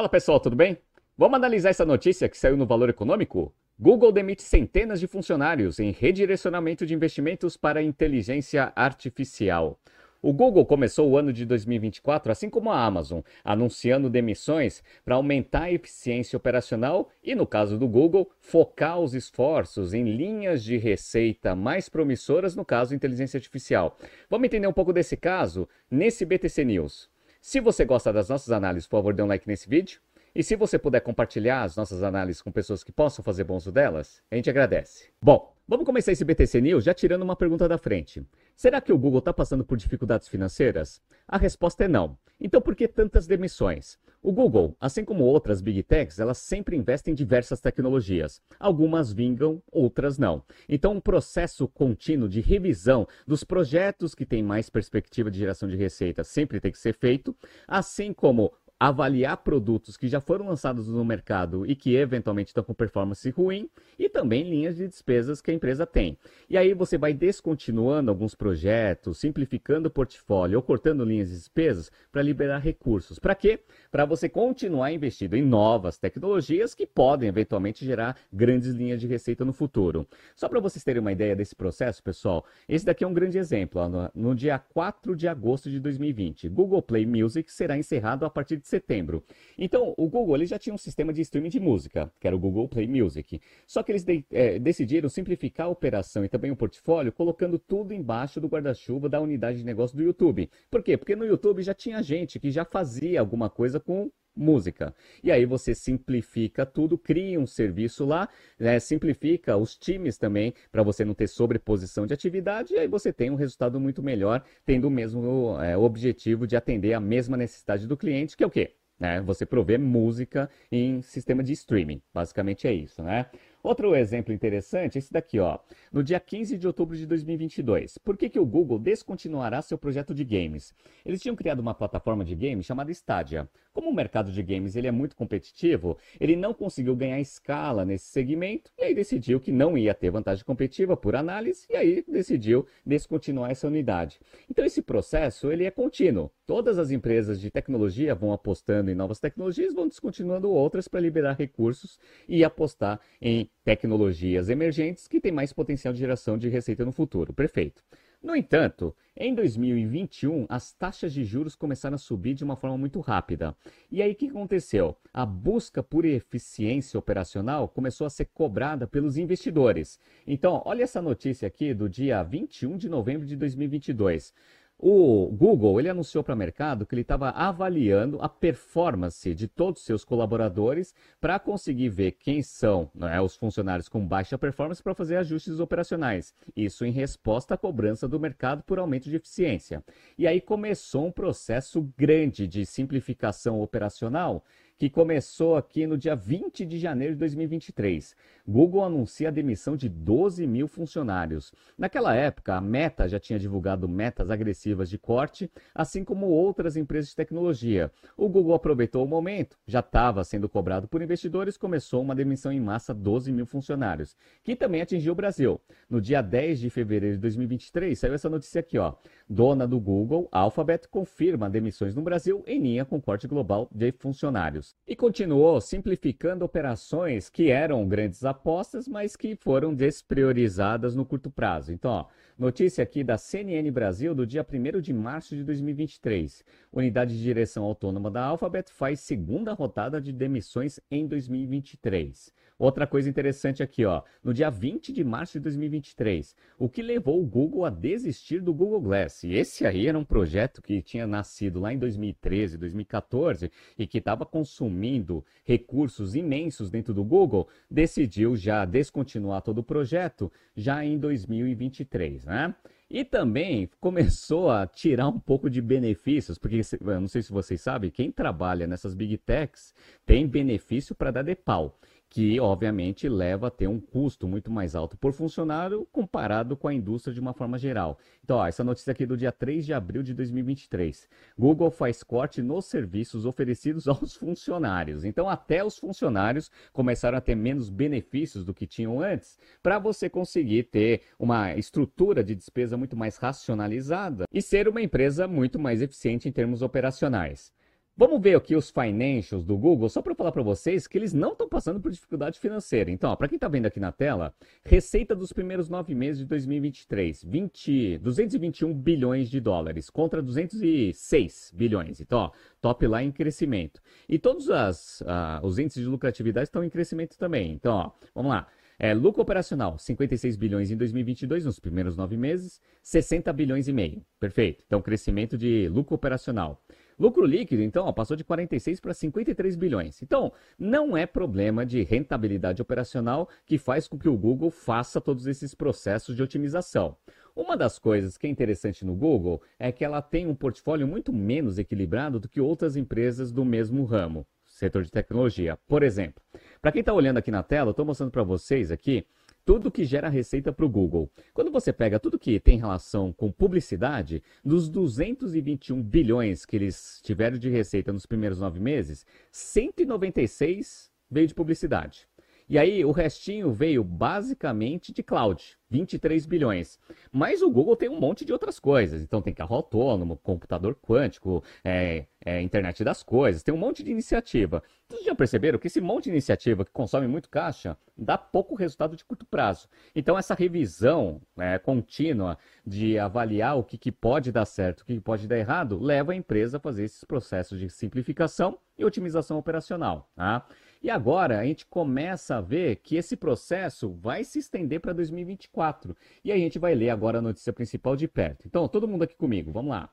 Fala pessoal, tudo bem? Vamos analisar essa notícia que saiu no Valor Econômico? Google demite centenas de funcionários em redirecionamento de investimentos para inteligência artificial. O Google começou o ano de 2024, assim como a Amazon, anunciando demissões para aumentar a eficiência operacional e, no caso do Google, focar os esforços em linhas de receita mais promissoras, no caso, inteligência artificial. Vamos entender um pouco desse caso nesse BTC News. Se você gosta das nossas análises, por favor, dê um like nesse vídeo. E se você puder compartilhar as nossas análises com pessoas que possam fazer bom uso delas, a gente agradece. Bom, vamos começar esse BTC News já tirando uma pergunta da frente. Será que o Google está passando por dificuldades financeiras? A resposta é não. Então por que tantas demissões? O Google, assim como outras Big Techs, elas sempre investem em diversas tecnologias. Algumas vingam, outras não. Então um processo contínuo de revisão dos projetos que têm mais perspectiva de geração de receita sempre tem que ser feito, assim como avaliar produtos que já foram lançados no mercado e que eventualmente estão com performance ruim e também linhas de despesas que a empresa tem. E aí você vai descontinuando alguns projetos, simplificando o portfólio ou cortando linhas de despesas para liberar recursos. Para quê? Para você continuar investindo em novas tecnologias que podem eventualmente gerar grandes linhas de receita no futuro. Só para vocês terem uma ideia desse processo, pessoal, esse daqui é um grande exemplo. No, no dia 4 de agosto de 2020, Google Play Music será encerrado a partir de setembro. Então, o Google ele já tinha um sistema de streaming de música, que era o Google Play Music. Só que eles de, é, decidiram simplificar a operação e também o portfólio, colocando tudo embaixo do guarda-chuva da unidade de negócio do YouTube. Por quê? Porque no YouTube já tinha gente que já fazia alguma coisa com música. E aí você simplifica tudo, cria um serviço lá, né, simplifica os times também, para você não ter sobreposição de atividade, e aí você tem um resultado muito melhor, tendo o mesmo é, objetivo de atender a mesma necessidade do cliente, que é o quê? É, você prover música em sistema de streaming. Basicamente é isso, né? Outro exemplo interessante é esse daqui, ó. No dia 15 de outubro de 2022. Por que, que o Google descontinuará seu projeto de games? Eles tinham criado uma plataforma de games chamada Stadia. Como o mercado de games ele é muito competitivo, ele não conseguiu ganhar escala nesse segmento e aí decidiu que não ia ter vantagem competitiva por análise e aí decidiu descontinuar essa unidade. Então esse processo ele é contínuo. Todas as empresas de tecnologia vão apostando em novas tecnologias, vão descontinuando outras para liberar recursos e apostar em tecnologias emergentes que têm mais potencial de geração de receita no futuro. Perfeito. No entanto, em 2021, as taxas de juros começaram a subir de uma forma muito rápida. E aí o que aconteceu? A busca por eficiência operacional começou a ser cobrada pelos investidores. Então, olha essa notícia aqui do dia 21 de novembro de 2022. O Google ele anunciou para o mercado que ele estava avaliando a performance de todos os seus colaboradores para conseguir ver quem são né, os funcionários com baixa performance para fazer ajustes operacionais. Isso em resposta à cobrança do mercado por aumento de eficiência. E aí começou um processo grande de simplificação operacional que começou aqui no dia 20 de janeiro de 2023. Google anuncia a demissão de 12 mil funcionários. Naquela época, a Meta já tinha divulgado metas agressivas de corte, assim como outras empresas de tecnologia. O Google aproveitou o momento, já estava sendo cobrado por investidores, começou uma demissão em massa 12 mil funcionários, que também atingiu o Brasil. No dia 10 de fevereiro de 2023, saiu essa notícia aqui, ó. Dona do Google, Alphabet, confirma demissões no Brasil em linha com corte global de funcionários e continuou simplificando operações que eram grandes apostas, mas que foram despriorizadas no curto prazo. Então, ó, notícia aqui da CNN Brasil do dia 1 de março de 2023. Unidade de direção autônoma da Alphabet faz segunda rodada de demissões em 2023. Outra coisa interessante aqui, ó, no dia 20 de março de 2023, o que levou o Google a desistir do Google Glass. Esse aí era um projeto que tinha nascido lá em 2013, 2014 e que estava consumindo recursos imensos dentro do Google, decidiu já descontinuar todo o projeto já em 2023, né? E também começou a tirar um pouco de benefícios, porque eu não sei se vocês sabem, quem trabalha nessas big techs tem benefício para dar de pau que obviamente leva a ter um custo muito mais alto por funcionário comparado com a indústria de uma forma geral. Então, ó, essa notícia aqui é do dia 3 de abril de 2023. Google faz corte nos serviços oferecidos aos funcionários. Então, até os funcionários começaram a ter menos benefícios do que tinham antes, para você conseguir ter uma estrutura de despesa muito mais racionalizada e ser uma empresa muito mais eficiente em termos operacionais. Vamos ver aqui os financials do Google, só para falar para vocês que eles não estão passando por dificuldade financeira. Então, para quem está vendo aqui na tela, receita dos primeiros nove meses de 2023, 20, 221 bilhões de dólares contra 206 bilhões. Então, ó, top lá em crescimento. E todos as, uh, os índices de lucratividade estão em crescimento também. Então, ó, vamos lá. É, lucro operacional, 56 bilhões em 2022, nos primeiros nove meses, 60 bilhões e meio. Perfeito. Então, crescimento de lucro operacional. Lucro líquido, então, ó, passou de 46 para 53 bilhões. Então, não é problema de rentabilidade operacional que faz com que o Google faça todos esses processos de otimização. Uma das coisas que é interessante no Google é que ela tem um portfólio muito menos equilibrado do que outras empresas do mesmo ramo, setor de tecnologia. Por exemplo, para quem está olhando aqui na tela, eu estou mostrando para vocês aqui tudo que gera receita para o Google. Quando você pega tudo que tem relação com publicidade, dos 221 bilhões que eles tiveram de receita nos primeiros nove meses, 196 veio de publicidade. E aí o restinho veio basicamente de cloud, 23 bilhões. Mas o Google tem um monte de outras coisas. Então tem carro autônomo, computador quântico, é, é, internet das coisas, tem um monte de iniciativa. Vocês já perceberam que esse monte de iniciativa que consome muito caixa dá pouco resultado de curto prazo. Então essa revisão é, contínua de avaliar o que, que pode dar certo, o que, que pode dar errado, leva a empresa a fazer esses processos de simplificação e otimização operacional. Tá? E agora a gente começa a ver que esse processo vai se estender para 2024. E a gente vai ler agora a notícia principal de perto. Então, todo mundo aqui comigo, vamos lá.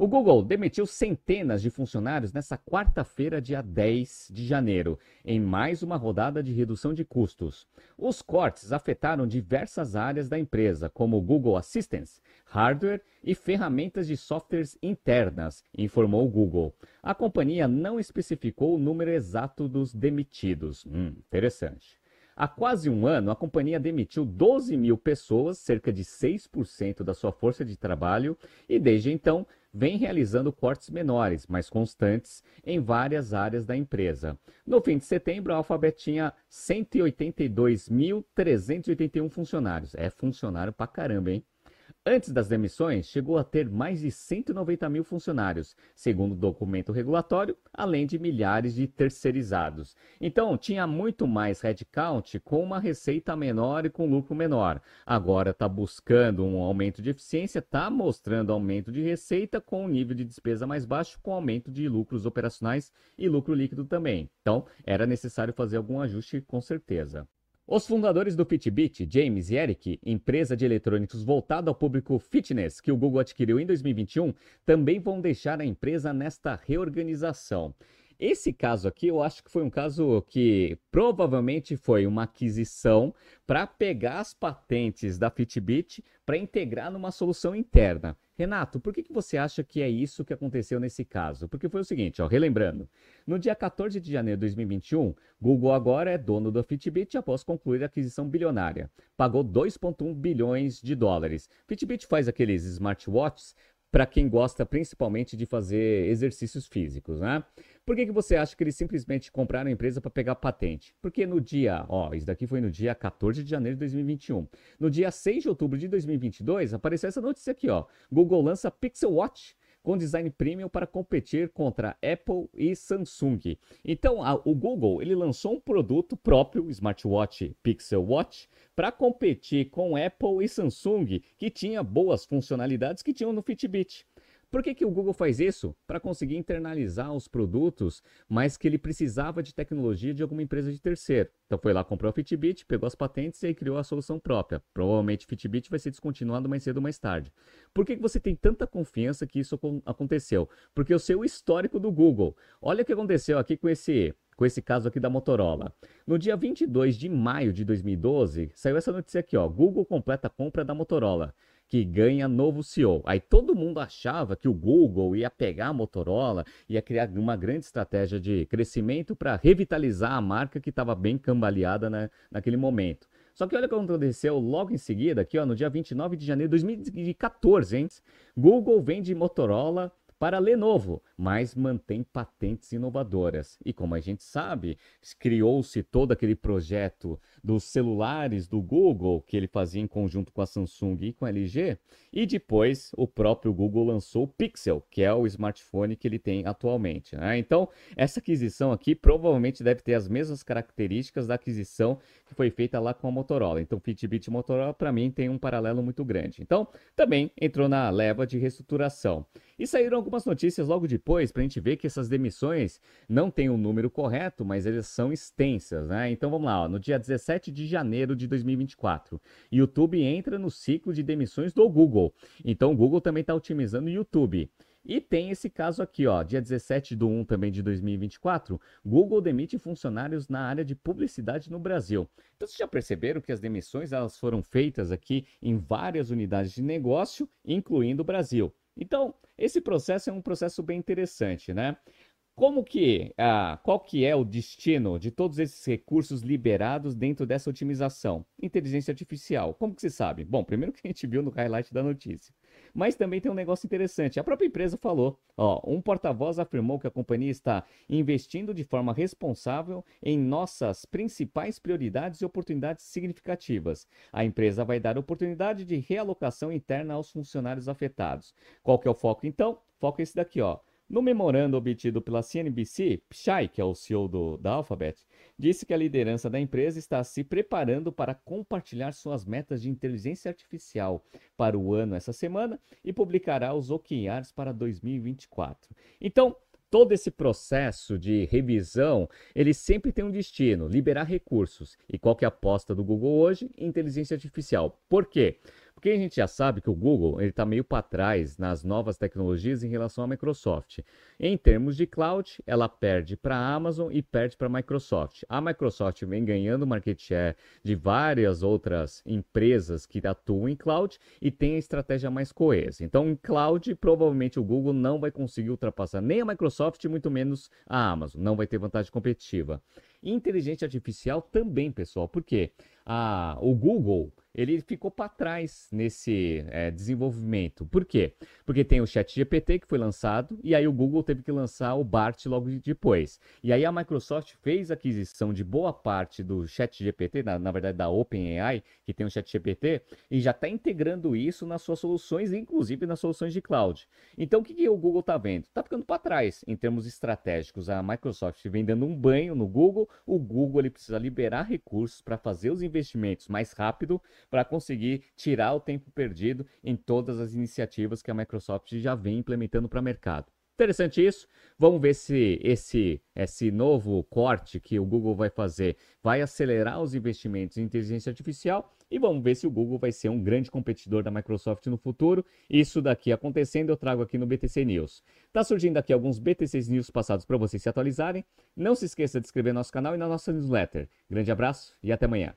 O Google demitiu centenas de funcionários nessa quarta-feira, dia 10 de janeiro, em mais uma rodada de redução de custos. Os cortes afetaram diversas áreas da empresa, como Google Assistance, hardware e ferramentas de softwares internas, informou o Google. A companhia não especificou o número exato dos demitidos. Hum, interessante. Há quase um ano, a companhia demitiu 12 mil pessoas, cerca de 6% da sua força de trabalho, e desde então vem realizando cortes menores, mas constantes, em várias áreas da empresa. No fim de setembro, a Alphabet tinha 182.381 funcionários. É funcionário pra caramba, hein? Antes das demissões, chegou a ter mais de 190 mil funcionários, segundo o documento regulatório, além de milhares de terceirizados. Então, tinha muito mais headcount com uma receita menor e com lucro menor. Agora está buscando um aumento de eficiência, está mostrando aumento de receita com um nível de despesa mais baixo, com aumento de lucros operacionais e lucro líquido também. Então, era necessário fazer algum ajuste com certeza. Os fundadores do Fitbit, James e Eric, empresa de eletrônicos voltada ao público fitness que o Google adquiriu em 2021, também vão deixar a empresa nesta reorganização. Esse caso aqui, eu acho que foi um caso que provavelmente foi uma aquisição para pegar as patentes da Fitbit para integrar numa solução interna. Renato, por que, que você acha que é isso que aconteceu nesse caso? Porque foi o seguinte, ó, relembrando. No dia 14 de janeiro de 2021, Google agora é dono da Fitbit após concluir a aquisição bilionária. Pagou 2,1 bilhões de dólares. Fitbit faz aqueles smartwatches para quem gosta principalmente de fazer exercícios físicos, né? Por que, que você acha que eles simplesmente compraram a empresa para pegar patente? Porque no dia, ó, isso daqui foi no dia 14 de janeiro de 2021. No dia 6 de outubro de 2022, apareceu essa notícia aqui, ó. Google lança Pixel Watch com design premium para competir contra Apple e Samsung. Então, a, o Google ele lançou um produto próprio, smartwatch Pixel Watch, para competir com Apple e Samsung, que tinha boas funcionalidades que tinham no Fitbit. Por que, que o Google faz isso? Para conseguir internalizar os produtos, mas que ele precisava de tecnologia de alguma empresa de terceiro. Então foi lá, comprou a Fitbit, pegou as patentes e aí criou a solução própria. Provavelmente Fitbit vai ser descontinuado mais cedo ou mais tarde. Por que, que você tem tanta confiança que isso aconteceu? Porque o seu histórico do Google. Olha o que aconteceu aqui com esse com esse caso aqui da Motorola. No dia 22 de maio de 2012, saiu essa notícia aqui, ó. Google completa a compra da Motorola que ganha novo CEO. Aí todo mundo achava que o Google ia pegar a Motorola, ia criar uma grande estratégia de crescimento para revitalizar a marca que estava bem cambaleada né, naquele momento. Só que olha o que aconteceu logo em seguida, aqui ó, no dia 29 de janeiro de 2014, hein? Google vende Motorola para Lenovo, mas mantém patentes inovadoras. E como a gente sabe, criou-se todo aquele projeto dos celulares do Google, que ele fazia em conjunto com a Samsung e com a LG, e depois o próprio Google lançou o Pixel, que é o smartphone que ele tem atualmente. Né? Então, essa aquisição aqui provavelmente deve ter as mesmas características da aquisição que foi feita lá com a Motorola. Então, Fitbit e Motorola, para mim, tem um paralelo muito grande. Então, também entrou na leva de reestruturação. E saíram algumas notícias logo depois para a gente ver que essas demissões não têm o um número correto, mas elas são extensas, né? Então vamos lá, ó. no dia 17 de janeiro de 2024, YouTube entra no ciclo de demissões do Google. Então o Google também está otimizando o YouTube. E tem esse caso aqui, ó, dia 17 de 1 também de 2024, Google demite funcionários na área de publicidade no Brasil. Então vocês já perceberam que as demissões elas foram feitas aqui em várias unidades de negócio, incluindo o Brasil. Então, esse processo é um processo bem interessante, né? Como que, ah, qual que é o destino de todos esses recursos liberados dentro dessa otimização? Inteligência artificial. Como que se sabe? Bom, primeiro que a gente viu no highlight da notícia. Mas também tem um negócio interessante. A própria empresa falou, ó, um porta-voz afirmou que a companhia está investindo de forma responsável em nossas principais prioridades e oportunidades significativas. A empresa vai dar oportunidade de realocação interna aos funcionários afetados. Qual que é o foco então? Foco é esse daqui, ó no memorando obtido pela CNBC, Pichai, que é o CEO do, da Alphabet, disse que a liderança da empresa está se preparando para compartilhar suas metas de inteligência artificial para o ano essa semana e publicará os OKRs para 2024. Então, todo esse processo de revisão, ele sempre tem um destino, liberar recursos. E qual que é a aposta do Google hoje? Inteligência artificial. Por quê? Porque a gente já sabe que o Google está meio para trás nas novas tecnologias em relação à Microsoft. Em termos de cloud, ela perde para a Amazon e perde para a Microsoft. A Microsoft vem ganhando market share de várias outras empresas que atuam em cloud e tem a estratégia mais coesa. Então, em cloud, provavelmente o Google não vai conseguir ultrapassar nem a Microsoft, muito menos a Amazon. Não vai ter vantagem competitiva. Inteligência artificial também, pessoal. Por quê? Ah, o Google ele ficou para trás nesse é, desenvolvimento. Por quê? Porque tem o ChatGPT que foi lançado e aí o Google teve que lançar o BART logo depois. E aí a Microsoft fez aquisição de boa parte do ChatGPT, na, na verdade da OpenAI, que tem o ChatGPT, e já está integrando isso nas suas soluções, inclusive nas soluções de cloud. Então o que, que o Google está vendo? Está ficando para trás em termos estratégicos. A Microsoft vem dando um banho no Google, o Google ele precisa liberar recursos para fazer os investimentos mais rápido para conseguir tirar o tempo perdido em todas as iniciativas que a Microsoft já vem implementando para o mercado. Interessante isso. Vamos ver se esse, esse novo corte que o Google vai fazer vai acelerar os investimentos em inteligência artificial e vamos ver se o Google vai ser um grande competidor da Microsoft no futuro. Isso daqui acontecendo, eu trago aqui no BTC News. Tá surgindo aqui alguns BTC News passados para vocês se atualizarem. Não se esqueça de inscrever no nosso canal e na nossa newsletter. Grande abraço e até amanhã.